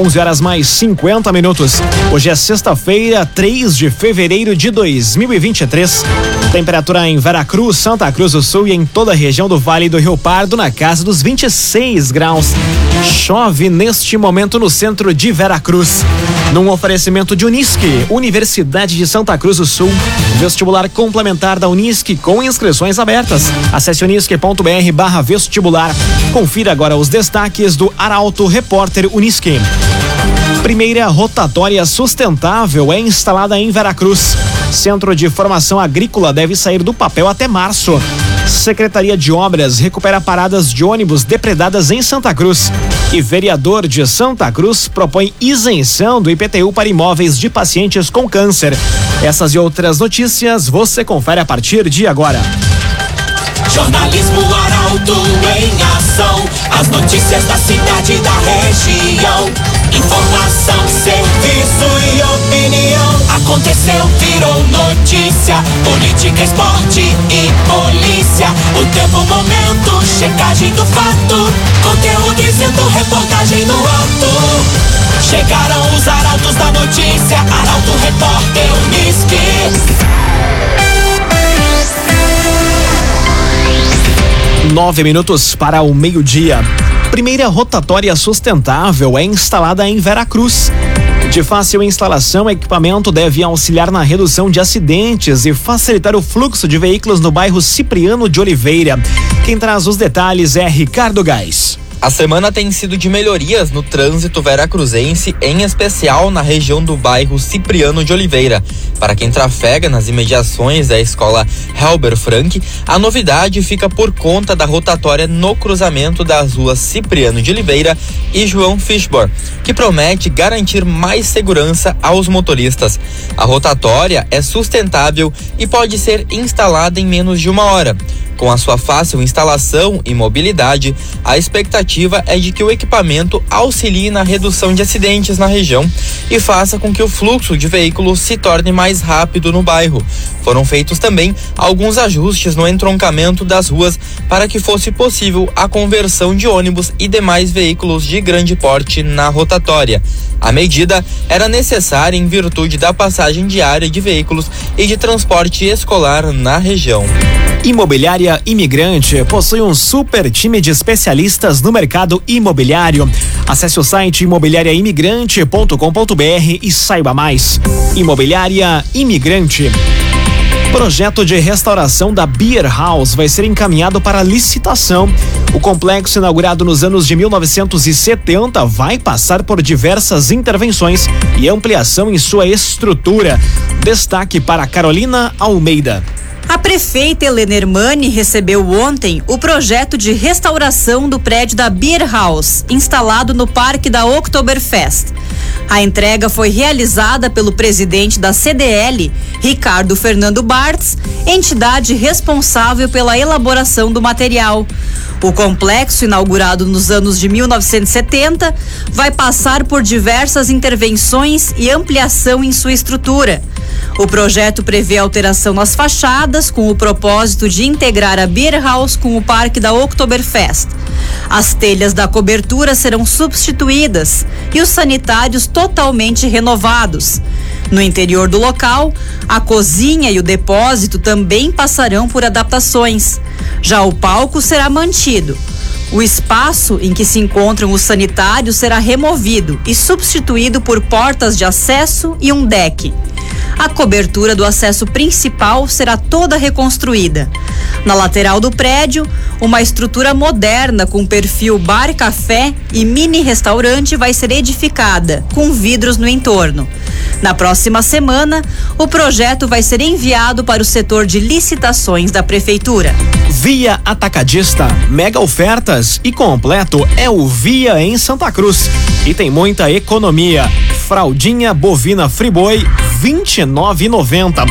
11 horas mais 50 minutos. Hoje é sexta-feira, 3 de fevereiro de 2023. Temperatura em Veracruz, Santa Cruz do Sul e em toda a região do Vale do Rio Pardo na casa dos 26 graus. Chove neste momento no centro de Veracruz. Num oferecimento de Unisque, Universidade de Santa Cruz do Sul. Vestibular complementar da Unisque com inscrições abertas. Acesse unisque.br barra vestibular. Confira agora os destaques do Arauto Repórter Unisque. Primeira rotatória sustentável é instalada em Veracruz. Centro de Formação Agrícola deve sair do papel até março. Secretaria de Obras recupera paradas de ônibus depredadas em Santa Cruz. E vereador de Santa Cruz propõe isenção do IPTU para imóveis de pacientes com câncer. Essas e outras notícias você confere a partir de agora. Jornalismo Arauto em ação. As notícias da cidade e da região. Informação, serviço e opinião. Aconteceu, virou notícia. Política, esporte e polícia. O tempo, momento, checagem do fato. Conteúdo dizendo, reportagem no ato. Chegaram os arautos da notícia. Arauto, repórter, Unisque. Nove minutos para o meio-dia. Primeira rotatória sustentável é instalada em Veracruz. De fácil instalação, o equipamento deve auxiliar na redução de acidentes e facilitar o fluxo de veículos no bairro Cipriano de Oliveira. Quem traz os detalhes é Ricardo Gás. A semana tem sido de melhorias no trânsito veracruzense, em especial na região do bairro Cipriano de Oliveira. Para quem trafega nas imediações da escola Helber Frank, a novidade fica por conta da rotatória no cruzamento das ruas Cipriano de Oliveira e João Fishbor, que promete garantir mais segurança aos motoristas. A rotatória é sustentável e pode ser instalada em menos de uma hora. Com a sua fácil instalação e mobilidade, a expectativa é de que o equipamento auxilie na redução de acidentes na região e faça com que o fluxo de veículos se torne mais rápido no bairro. Foram feitos também alguns ajustes no entroncamento das ruas para que fosse possível a conversão de ônibus e demais veículos de grande porte na rotatória. A medida era necessária em virtude da passagem diária de veículos e de transporte escolar na região. Imobiliária Imigrante possui um super time de especialistas no mercado imobiliário. Acesse o site imobiliariaimigrante.com.br e saiba mais. Imobiliária Imigrante. Projeto de restauração da Beer House vai ser encaminhado para licitação. O complexo, inaugurado nos anos de 1970, vai passar por diversas intervenções e ampliação em sua estrutura. Destaque para Carolina Almeida. A prefeita Helena Hermani recebeu ontem o projeto de restauração do prédio da Beer House, instalado no Parque da Oktoberfest. A entrega foi realizada pelo presidente da CDL, Ricardo Fernando Bartz, entidade responsável pela elaboração do material. O complexo, inaugurado nos anos de 1970, vai passar por diversas intervenções e ampliação em sua estrutura. O projeto prevê alteração nas fachadas com o propósito de integrar a Beer House com o Parque da Oktoberfest. As telhas da cobertura serão substituídas e os sanitários totalmente renovados. No interior do local, a cozinha e o depósito também passarão por adaptações. Já o palco será mantido. O espaço em que se encontram os sanitários será removido e substituído por portas de acesso e um deck. A cobertura do acesso principal será toda reconstruída. Na lateral do prédio, uma estrutura moderna com perfil bar-café e mini restaurante vai ser edificada, com vidros no entorno. Na próxima semana, o projeto vai ser enviado para o setor de licitações da Prefeitura. Via Atacadista, mega ofertas e completo é o Via em Santa Cruz. E tem muita economia. Fraldinha bovina Friboi 29,90.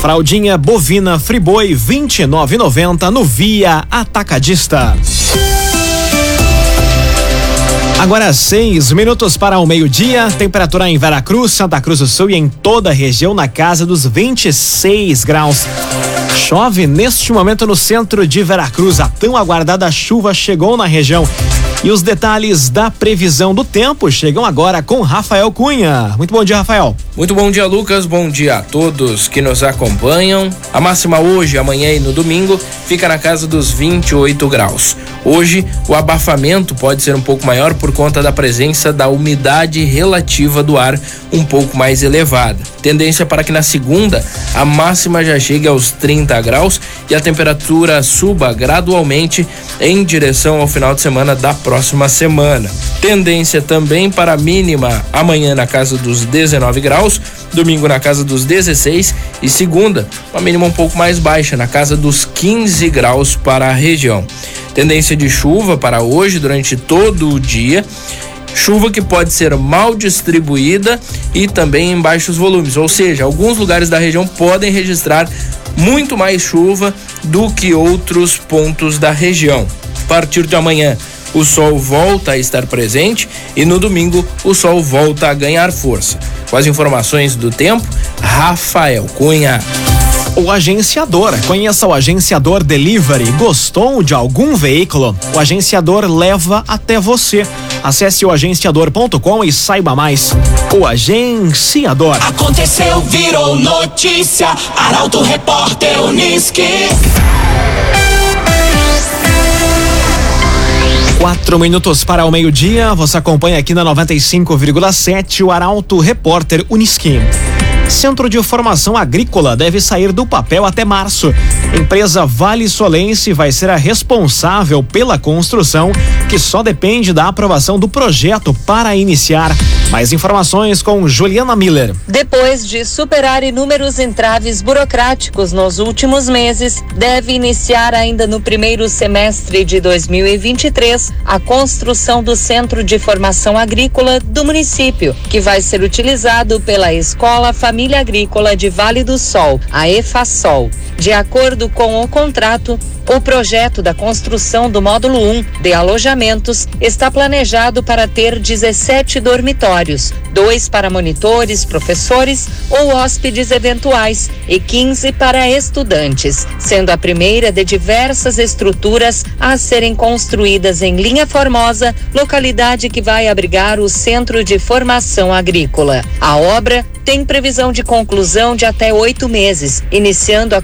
Fraldinha bovina Friboi 29,90 no Via Atacadista. Agora seis minutos para o meio-dia, temperatura em Veracruz, Santa Cruz do Sul e em toda a região na casa dos 26 graus. Chove neste momento no centro de Veracruz. A tão aguardada chuva chegou na região. E os detalhes da previsão do tempo chegam agora com Rafael Cunha. Muito bom dia, Rafael. Muito bom dia, Lucas. Bom dia a todos que nos acompanham. A máxima hoje, amanhã e no domingo fica na casa dos 28 graus. Hoje, o abafamento pode ser um pouco maior por conta da presença da umidade relativa do ar um pouco mais elevada. Tendência para que na segunda a máxima já chegue aos 30 graus e a temperatura suba gradualmente em direção ao final de semana da semana. Tendência também para a mínima amanhã na casa dos 19 graus, domingo na casa dos 16 e segunda, uma mínima um pouco mais baixa, na casa dos 15 graus para a região. Tendência de chuva para hoje durante todo o dia chuva que pode ser mal distribuída e também em baixos volumes, ou seja, alguns lugares da região podem registrar muito mais chuva do que outros pontos da região. A partir de amanhã, o sol volta a estar presente e no domingo o sol volta a ganhar força. Com as informações do tempo, Rafael Cunha. O agenciador. Conheça o agenciador Delivery. Gostou de algum veículo? O agenciador leva até você. Acesse o agenciador.com e saiba mais. O agenciador. Aconteceu, virou notícia. Arauto Repórter Uniski. Quatro minutos para o meio-dia. Você acompanha aqui na 95,7 o Arauto Repórter Uniski. Centro de Formação Agrícola deve sair do papel até março. Empresa Vale Solense vai ser a responsável pela construção, que só depende da aprovação do projeto para iniciar. Mais informações com Juliana Miller. Depois de superar inúmeros entraves burocráticos nos últimos meses, deve iniciar ainda no primeiro semestre de 2023 a construção do Centro de Formação Agrícola do município, que vai ser utilizado pela Escola Família Agrícola de Vale do Sol, a EFASOL. De acordo com o contrato, o projeto da construção do módulo 1 de alojamentos está planejado para ter 17 dormitórios, dois para monitores, professores ou hóspedes eventuais e 15 para estudantes, sendo a primeira de diversas estruturas a serem construídas em Linha Formosa, localidade que vai abrigar o Centro de Formação Agrícola. A obra tem previsão de conclusão de até oito meses, iniciando a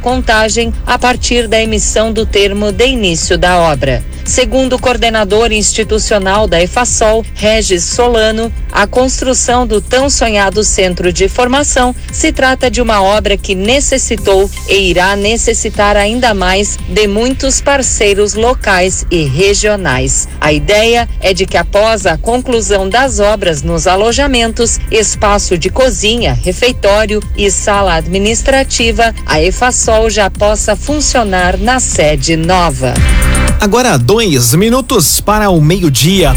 a partir da emissão do termo de início da obra. Segundo o coordenador institucional da EFASOL, Regis Solano, a construção do tão sonhado centro de formação se trata de uma obra que necessitou e irá necessitar ainda mais de muitos parceiros locais e regionais. A ideia é de que após a conclusão das obras nos alojamentos, espaço de cozinha, refeitório e sala administrativa, a EFASOL já possa funcionar na sede nova. Agora dois minutos para o meio-dia.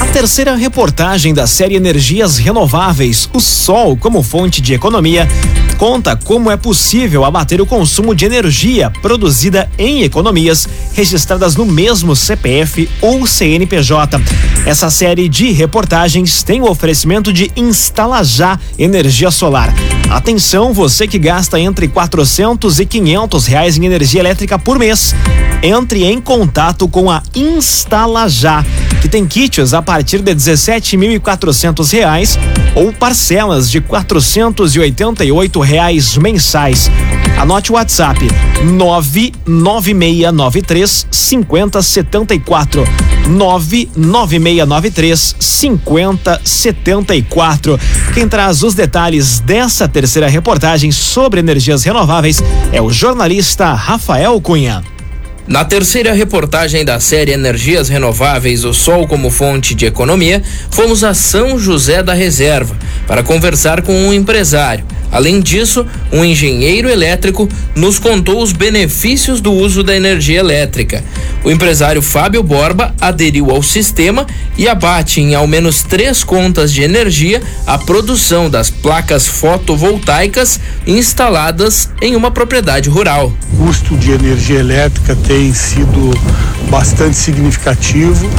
A terceira reportagem da série Energias Renováveis, o Sol como fonte de economia, conta como é possível abater o consumo de energia produzida em economias registradas no mesmo CPF ou CNPJ. Essa série de reportagens tem o oferecimento de Instala Já Energia Solar. Atenção, você que gasta entre 400 e 500 reais em energia elétrica por mês. Entre em contato com a Instala Já, que tem kits a partir de 17.400 reais ou parcelas de 488 reais mensais. Anote o WhatsApp 99693 5074. 99693 5074. Quem traz os detalhes dessa terceira reportagem sobre energias renováveis é o jornalista Rafael Cunha. Na terceira reportagem da série Energias Renováveis, o Sol como fonte de economia, fomos a São José da Reserva para conversar com um empresário. Além disso, um engenheiro elétrico nos contou os benefícios do uso da energia elétrica. O empresário Fábio Borba aderiu ao sistema e abate em ao menos três contas de energia a produção das placas fotovoltaicas instaladas em uma propriedade rural. O custo de energia elétrica tem sido bastante significativo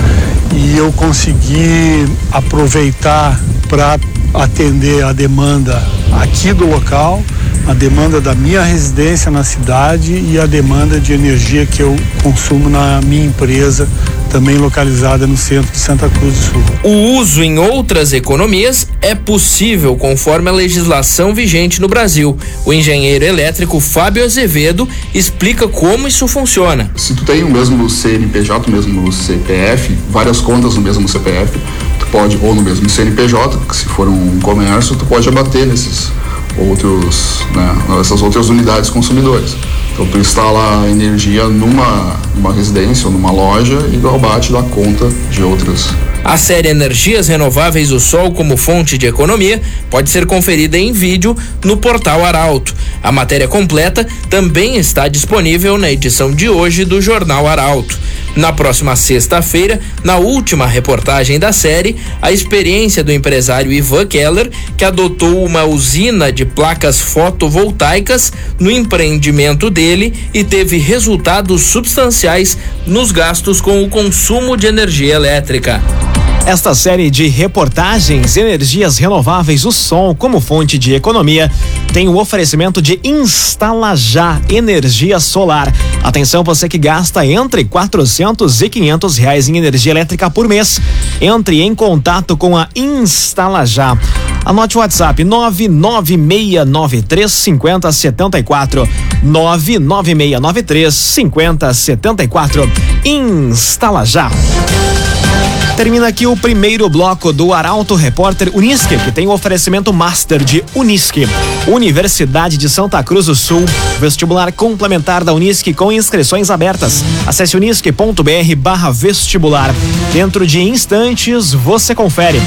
e eu consegui aproveitar para atender a demanda aqui do local, a demanda da minha residência na cidade e a demanda de energia que eu consumo na minha empresa também localizada no centro de Santa Cruz do Sul. O uso em outras economias é possível conforme a legislação vigente no Brasil. O engenheiro elétrico Fábio Azevedo explica como isso funciona. Se tu tem o mesmo CNPJ, o mesmo CPF, várias contas no mesmo CPF, pode, ou no mesmo CNPJ, que se for um comércio, tu pode abater nesses outros, né, essas outras unidades consumidores. Então tu instala energia numa, numa residência ou numa loja e abate da conta de outras. A série Energias Renováveis do Sol como fonte de economia pode ser conferida em vídeo no portal Arauto. A matéria completa também está disponível na edição de hoje do Jornal Arauto. Na próxima sexta-feira, na última reportagem da série, a experiência do empresário Ivan Keller, que adotou uma usina de placas fotovoltaicas no empreendimento dele e teve resultados substanciais nos gastos com o consumo de energia elétrica. Esta série de reportagens Energias Renováveis, o som como fonte de economia, tem o oferecimento de Instala Já Energia Solar. Atenção, você que gasta entre 400 e 500 reais em energia elétrica por mês. Entre em contato com a Instala Já. Anote o WhatsApp 99693 5074. 99693 5074. Instala Já. Termina aqui o primeiro bloco do Arauto Repórter Unisque, que tem o oferecimento Master de Unisque. Universidade de Santa Cruz do Sul, vestibular complementar da Unisque com inscrições abertas. Acesse unisque.br barra vestibular. Dentro de instantes, você confere.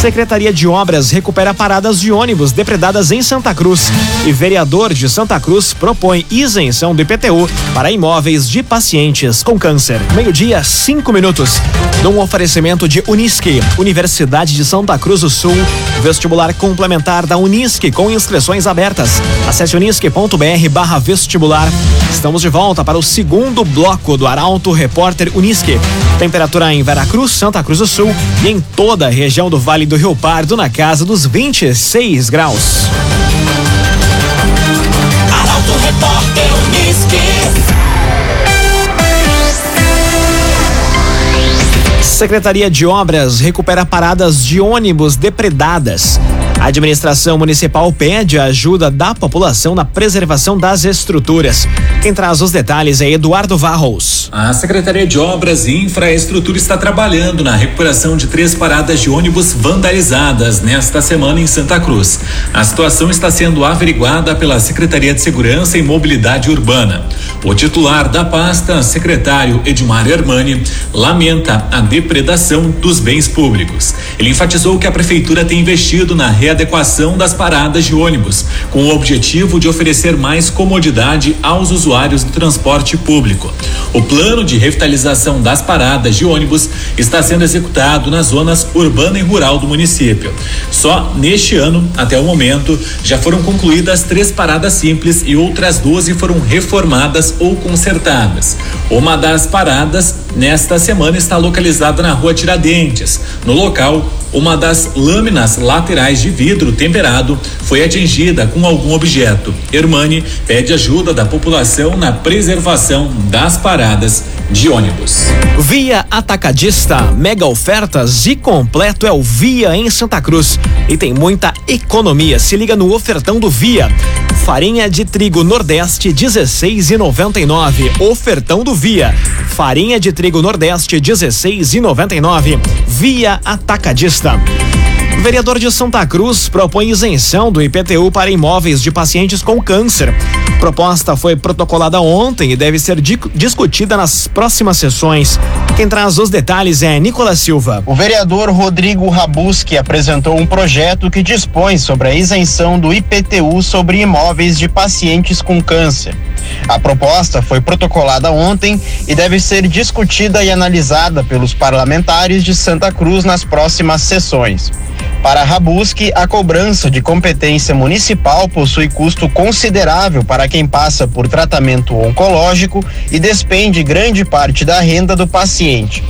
Secretaria de Obras recupera paradas de ônibus depredadas em Santa Cruz. E vereador de Santa Cruz propõe isenção do IPTU para imóveis de pacientes com câncer. Meio-dia, cinco minutos. Num oferecimento de Unisque, Universidade de Santa Cruz do Sul, vestibular complementar da Unisque com inscrições abertas. Acesse unisque.br vestibular. Estamos de volta para o segundo bloco do Arauto Repórter Unisque. Temperatura em Veracruz, Santa Cruz do Sul e em toda a região do Vale do Rio Pardo na casa dos 26 graus. Arauto Repórter Unisque. Secretaria de Obras recupera paradas de ônibus depredadas. A administração municipal pede a ajuda da população na preservação das estruturas. Quem traz os detalhes é Eduardo Varros. A Secretaria de Obras e Infraestrutura está trabalhando na recuperação de três paradas de ônibus vandalizadas nesta semana em Santa Cruz. A situação está sendo averiguada pela Secretaria de Segurança e Mobilidade Urbana. O titular da pasta, secretário Edmar Hermani, lamenta a depredação dos bens públicos. Ele enfatizou que a prefeitura tem investido na readequação das paradas de ônibus, com o objetivo de oferecer mais comodidade aos usuários do transporte público. O plano de revitalização das paradas de ônibus está sendo executado nas zonas urbana e rural do município. Só neste ano, até o momento, já foram concluídas três paradas simples e outras 12 foram reformadas ou consertadas. Uma das paradas nesta semana está localizada na rua Tiradentes. No local, uma das lâminas laterais de vidro temperado foi atingida com algum objeto. Hermani pede ajuda da população na preservação das paradas de ônibus. Via Atacadista, mega ofertas e completo é o Via em Santa Cruz. E tem muita economia. Se liga no ofertão do Via. Farinha de trigo Nordeste 16,99. Ofertão do Via. Farinha de trigo Nordeste 16,99. Via Atacadista. O vereador de Santa Cruz propõe isenção do IPTU para imóveis de pacientes com câncer. Proposta foi protocolada ontem e deve ser di discutida nas próximas sessões. Quem traz os detalhes é Nicolas Silva. O vereador Rodrigo Rabuski apresentou um projeto que dispõe sobre a isenção do IPTU sobre imóveis de pacientes com câncer. A proposta foi protocolada ontem e deve ser discutida e analisada pelos parlamentares de Santa Cruz nas próximas sessões. Para Rabuski, a cobrança de competência municipal possui custo considerável para quem passa por tratamento oncológico e despende grande parte da renda do paciente.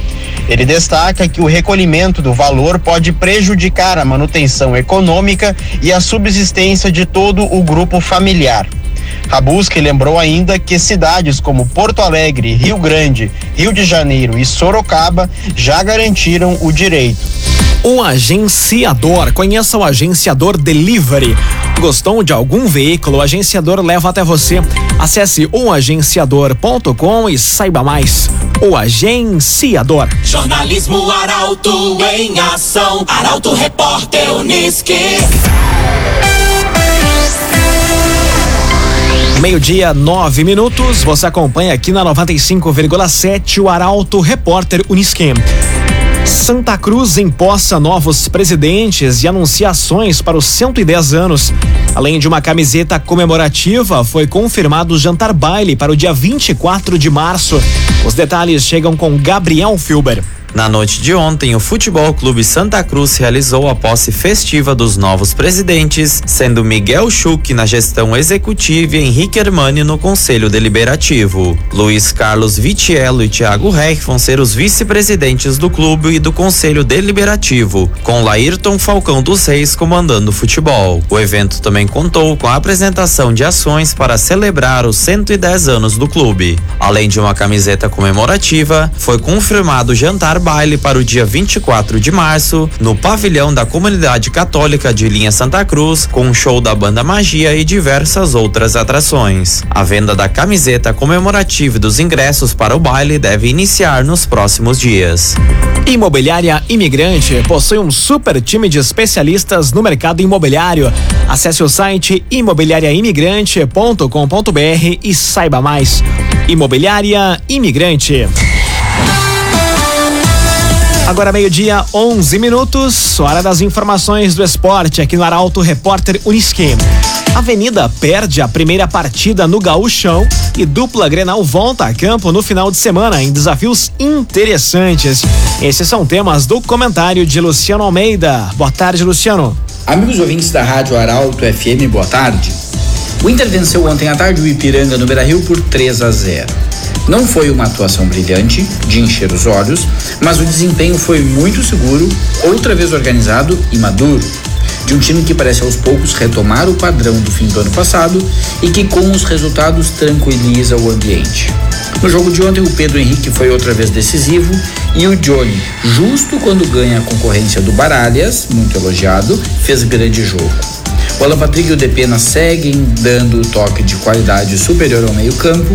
Ele destaca que o recolhimento do valor pode prejudicar a manutenção econômica e a subsistência de todo o grupo familiar. Rabuski lembrou ainda que cidades como Porto Alegre, Rio Grande, Rio de Janeiro e Sorocaba já garantiram o direito. Um agenciador. Conheça o agenciador Delivery. Gostou de algum veículo? O agenciador leva até você. Acesse umagenciador.com e saiba mais. O agenciador. Jornalismo Arauto em ação. Arauto Repórter Uniski. Meio-dia, nove minutos. Você acompanha aqui na 95,7 o Arauto Repórter Unisquem. Santa Cruz empossa novos presidentes e anunciações para os 110 anos. Além de uma camiseta comemorativa, foi confirmado o jantar baile para o dia 24 de março. Os detalhes chegam com Gabriel Filber. Na noite de ontem, o Futebol Clube Santa Cruz realizou a posse festiva dos novos presidentes, sendo Miguel Schuch na gestão executiva e Henrique Hermani no Conselho Deliberativo. Luiz Carlos Vitiello e Thiago Reich vão ser os vice-presidentes do clube e do Conselho Deliberativo, com Laírton Falcão dos Reis comandando o futebol. O evento também contou com a apresentação de ações para celebrar os 110 anos do clube. Além de uma camiseta comemorativa, foi confirmado o jantar baile para o dia 24 de março, no pavilhão da Comunidade Católica de Linha Santa Cruz, com um show da banda Magia e diversas outras atrações. A venda da camiseta comemorativa dos ingressos para o baile deve iniciar nos próximos dias. Imobiliária Imigrante possui um super time de especialistas no mercado imobiliário. Acesse o site imobiliariaimigrante.com.br e saiba mais. Imobiliária Imigrante. Agora meio-dia, 11 minutos, hora das informações do esporte aqui no Arauto Repórter Uniski. Avenida perde a primeira partida no Gaúchão e dupla Grenal volta a campo no final de semana em desafios interessantes. Esses são temas do comentário de Luciano Almeida. Boa tarde, Luciano. Amigos ouvintes da Rádio Arauto FM, boa tarde. O Inter venceu ontem à tarde o Ipiranga no Beira-Rio por 3 a 0. Não foi uma atuação brilhante, de encher os olhos, mas o desempenho foi muito seguro, outra vez organizado e maduro. De um time que parece aos poucos retomar o padrão do fim do ano passado e que, com os resultados, tranquiliza o ambiente. No jogo de ontem, o Pedro Henrique foi outra vez decisivo e o Johnny, justo quando ganha a concorrência do Baralhas, muito elogiado, fez grande jogo. O Alan Patrick e o Depena seguem dando o toque de qualidade superior ao meio-campo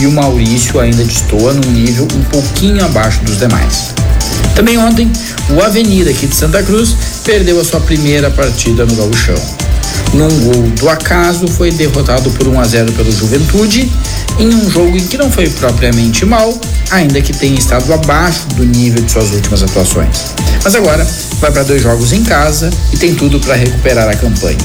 e o Maurício ainda destoa num nível um pouquinho abaixo dos demais. Também ontem, o Avenida aqui de Santa Cruz perdeu a sua primeira partida no Gauchão. Num gol do acaso, foi derrotado por 1 a 0 pelo Juventude, em um jogo em que não foi propriamente mal, ainda que tenha estado abaixo do nível de suas últimas atuações. Mas agora vai para dois jogos em casa e tem tudo para recuperar a campanha.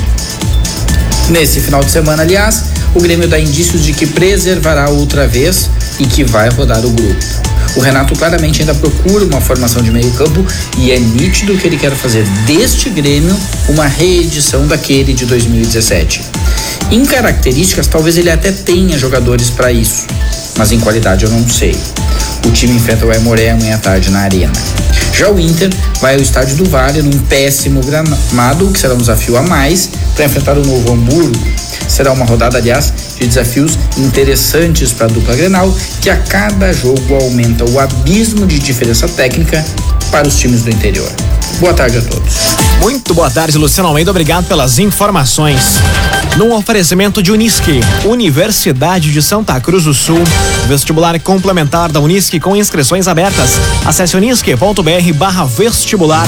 Nesse final de semana, aliás, o Grêmio dá indícios de que preservará outra vez e que vai rodar o grupo. O Renato claramente ainda procura uma formação de meio-campo e é nítido que ele quer fazer deste Grêmio uma reedição daquele de 2017. Em características, talvez ele até tenha jogadores para isso, mas em qualidade eu não sei. O time enfrenta o Aimoré amanhã à tarde na Arena. Já o Inter vai ao estádio do Vale num péssimo gramado, que será um desafio a mais para enfrentar o Novo Hamburgo. Será uma rodada, aliás, de desafios interessantes para a dupla Grenal, que a cada jogo aumenta o abismo de diferença técnica para os times do interior. Boa tarde a todos. Muito boa tarde, Luciano Almeida. Obrigado pelas informações. Num oferecimento de Unisque, Universidade de Santa Cruz do Sul, vestibular complementar da Unisque com inscrições abertas. Acesse unisque.br barra vestibular.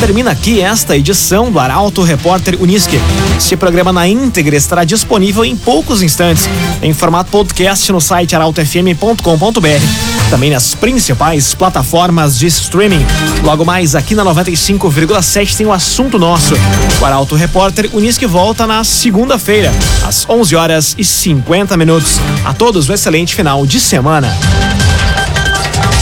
Termina aqui esta edição do Arauto Repórter Unisque. Este programa na íntegra estará disponível em poucos instantes, em formato podcast no site arautofm.com.br. Também nas principais plataformas de streaming. Logo mais aqui na 95,7 tem o assunto nosso. O Arauto Repórter Unisque volta na segunda-feira, às 11 horas e 50 minutos. A todos um excelente final de semana.